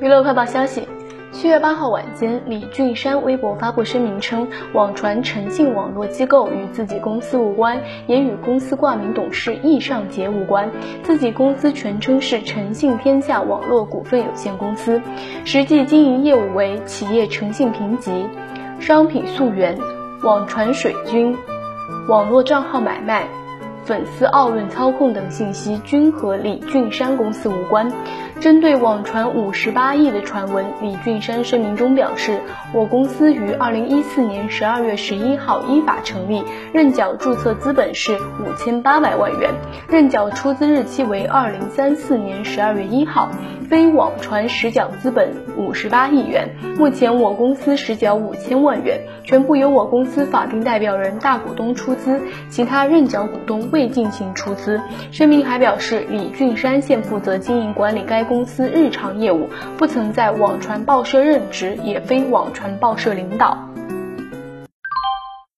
娱乐快报消息：七月八号晚间，李俊山微博发布声明称，网传诚信网络机构与自己公司无关，也与公司挂名董事易尚杰无关。自己公司全称是诚信天下网络股份有限公司，实际经营业务为企业诚信评级、商品溯源、网传水军、网络账号买卖。粉丝奥论操控等信息均和李俊山公司无关。针对网传五十八亿的传闻，李俊山声明中表示，我公司于二零一四年十二月十一号依法成立，认缴注册资本是五千八百万元，认缴出资日期为二零三四年十二月一号，非网传实缴资本五十八亿元。目前我公司实缴五千万元，全部由我公司法定代表人大股东出资，其他认缴股东未进行出资。声明还表示，李俊山现负责经营管理该。公司日常业务不曾在网传报社任职，也非网传报社领导。